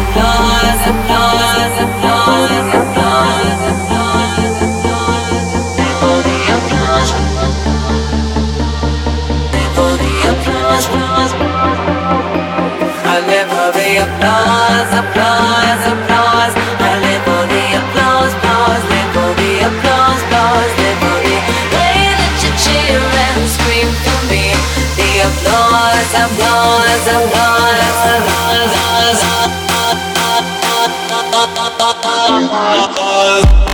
applause, applause, applause, applause. love.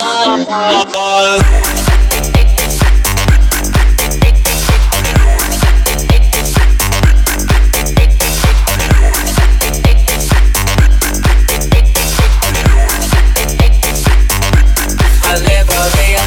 I live a